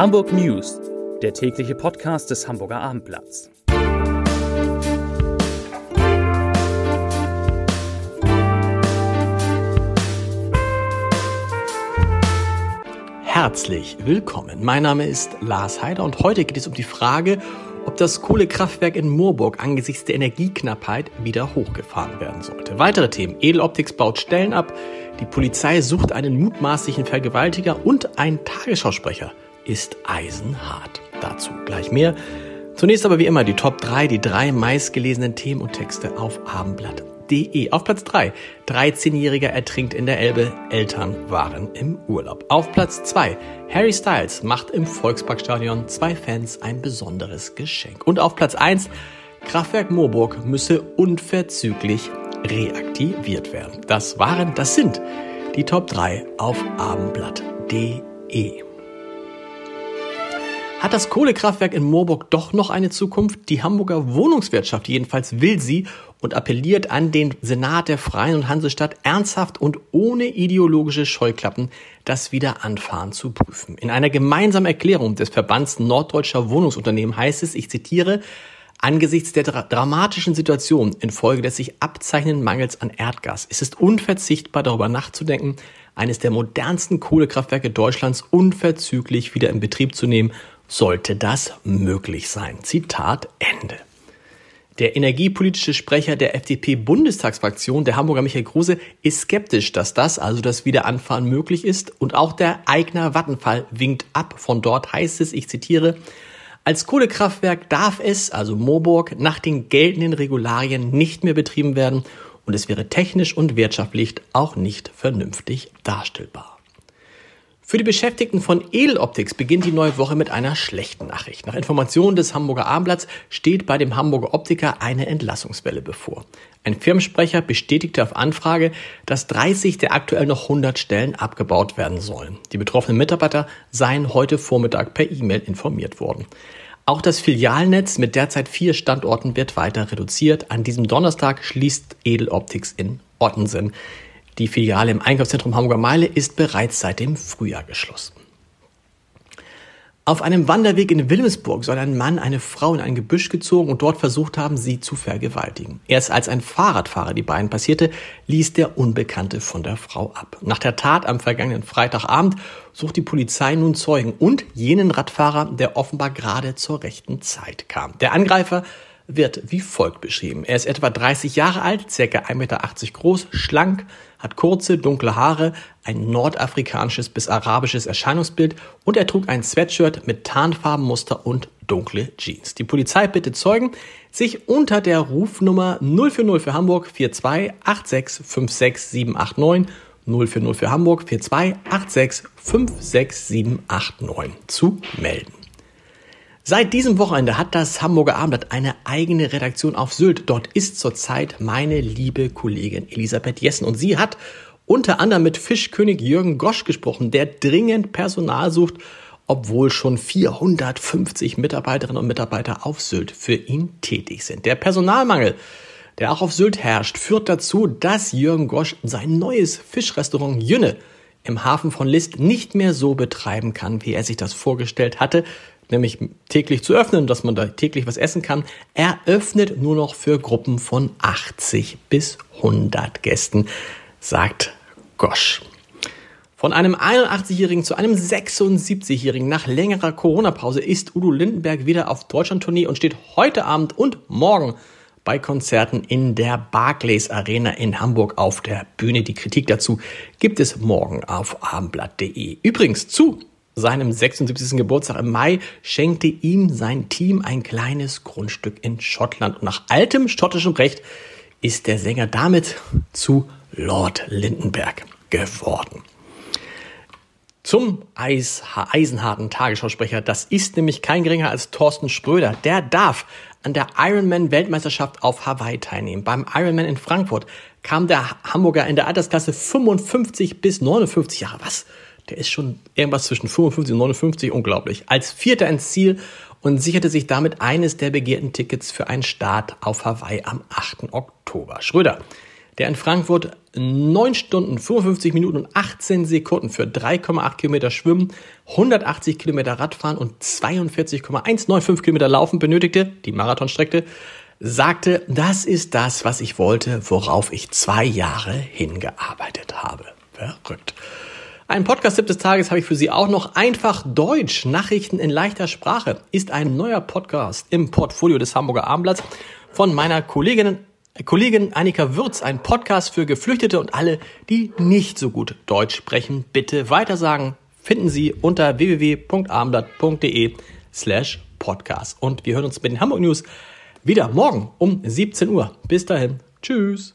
Hamburg News, der tägliche Podcast des Hamburger Abendblatts. Herzlich willkommen. Mein Name ist Lars Heider und heute geht es um die Frage, ob das Kohlekraftwerk in Moorburg angesichts der Energieknappheit wieder hochgefahren werden sollte. Weitere Themen. Edeloptics baut Stellen ab, die Polizei sucht einen mutmaßlichen Vergewaltiger und ein Tagesschausprecher ist eisenhart. Dazu gleich mehr. Zunächst aber wie immer die Top 3, die drei meistgelesenen Themen und Texte auf abendblatt.de. Auf Platz 3, 13-Jähriger ertrinkt in der Elbe, Eltern waren im Urlaub. Auf Platz 2, Harry Styles macht im Volksparkstadion zwei Fans ein besonderes Geschenk. Und auf Platz 1, Kraftwerk Moorburg müsse unverzüglich reaktiviert werden. Das waren, das sind die Top 3 auf abendblatt.de. Hat das Kohlekraftwerk in Moorburg doch noch eine Zukunft? Die Hamburger Wohnungswirtschaft jedenfalls will sie und appelliert an den Senat der Freien und Hansestadt ernsthaft und ohne ideologische Scheuklappen das Wiederanfahren zu prüfen. In einer gemeinsamen Erklärung des Verbands Norddeutscher Wohnungsunternehmen heißt es, ich zitiere, Angesichts der dra dramatischen Situation infolge des sich abzeichnenden Mangels an Erdgas ist es unverzichtbar darüber nachzudenken, eines der modernsten Kohlekraftwerke Deutschlands unverzüglich wieder in Betrieb zu nehmen sollte das möglich sein. Zitat Ende. Der energiepolitische Sprecher der FDP-Bundestagsfraktion, der Hamburger Michael Kruse, ist skeptisch, dass das, also das Wiederanfahren möglich ist. Und auch der Eigner Vattenfall winkt ab. Von dort heißt es, ich zitiere, als Kohlekraftwerk darf es, also Moorburg, nach den geltenden Regularien nicht mehr betrieben werden und es wäre technisch und wirtschaftlich auch nicht vernünftig darstellbar. Für die Beschäftigten von Edeloptics beginnt die neue Woche mit einer schlechten Nachricht. Nach Informationen des Hamburger Abendblatts steht bei dem Hamburger Optiker eine Entlassungswelle bevor. Ein Firmensprecher bestätigte auf Anfrage, dass 30 der aktuell noch 100 Stellen abgebaut werden sollen. Die betroffenen Mitarbeiter seien heute Vormittag per E-Mail informiert worden. Auch das Filialnetz mit derzeit vier Standorten wird weiter reduziert. An diesem Donnerstag schließt Edeloptics in Ottensen. Die Filiale im Einkaufszentrum Hamburger Meile ist bereits seit dem Frühjahr geschlossen. Auf einem Wanderweg in Wilhelmsburg soll ein Mann eine Frau in ein Gebüsch gezogen und dort versucht haben, sie zu vergewaltigen. Erst als ein Fahrradfahrer die beiden passierte, ließ der Unbekannte von der Frau ab. Nach der Tat am vergangenen Freitagabend sucht die Polizei nun Zeugen und jenen Radfahrer, der offenbar gerade zur rechten Zeit kam. Der Angreifer wird wie folgt beschrieben. Er ist etwa 30 Jahre alt, circa 1,80 Meter groß, schlank, hat kurze, dunkle Haare, ein nordafrikanisches bis arabisches Erscheinungsbild und er trug ein Sweatshirt mit Tarnfarbenmuster und dunkle Jeans. Die Polizei bittet Zeugen, sich unter der Rufnummer 040 für Hamburg 42 86 56 789 040 für Hamburg 42 86 56 789 zu melden. Seit diesem Wochenende hat das Hamburger Abendblatt eine eigene Redaktion auf Sylt. Dort ist zurzeit meine liebe Kollegin Elisabeth Jessen und sie hat unter anderem mit Fischkönig Jürgen Gosch gesprochen, der dringend Personal sucht, obwohl schon 450 Mitarbeiterinnen und Mitarbeiter auf Sylt für ihn tätig sind. Der Personalmangel, der auch auf Sylt herrscht, führt dazu, dass Jürgen Gosch sein neues Fischrestaurant Jünne im Hafen von List nicht mehr so betreiben kann, wie er sich das vorgestellt hatte nämlich täglich zu öffnen, dass man da täglich was essen kann, eröffnet nur noch für Gruppen von 80 bis 100 Gästen, sagt Gosch. Von einem 81-Jährigen zu einem 76-Jährigen nach längerer Corona-Pause ist Udo Lindenberg wieder auf Deutschland-Tournee und steht heute Abend und morgen bei Konzerten in der Barclays Arena in Hamburg auf der Bühne. Die Kritik dazu gibt es morgen auf abendblatt.de. Übrigens zu seinem 76. Geburtstag im Mai schenkte ihm sein Team ein kleines Grundstück in Schottland. Und nach altem schottischem Recht ist der Sänger damit zu Lord Lindenberg geworden. Zum Eis, eisenharten Tagesschausprecher, das ist nämlich kein geringer als Thorsten Spröder. Der darf an der Ironman-Weltmeisterschaft auf Hawaii teilnehmen. Beim Ironman in Frankfurt kam der Hamburger in der Altersklasse 55 bis 59 Jahre. Was? Der ist schon irgendwas zwischen 55 und 59, unglaublich. Als Vierter ins Ziel und sicherte sich damit eines der begehrten Tickets für einen Start auf Hawaii am 8. Oktober. Schröder, der in Frankfurt 9 Stunden, 55 Minuten und 18 Sekunden für 3,8 Kilometer Schwimmen, 180 Kilometer Radfahren und 42,195 Kilometer Laufen benötigte, die Marathonstrecke, sagte, das ist das, was ich wollte, worauf ich zwei Jahre hingearbeitet habe. Verrückt. Ein Podcast-Tipp des Tages habe ich für Sie auch noch. Einfach Deutsch. Nachrichten in leichter Sprache ist ein neuer Podcast im Portfolio des Hamburger Abendblatts von meiner Kollegin, Kollegin Annika Würz. Ein Podcast für Geflüchtete und alle, die nicht so gut Deutsch sprechen. Bitte weitersagen. Finden Sie unter www.abendblatt.de slash podcast. Und wir hören uns mit den Hamburg News wieder morgen um 17 Uhr. Bis dahin. Tschüss.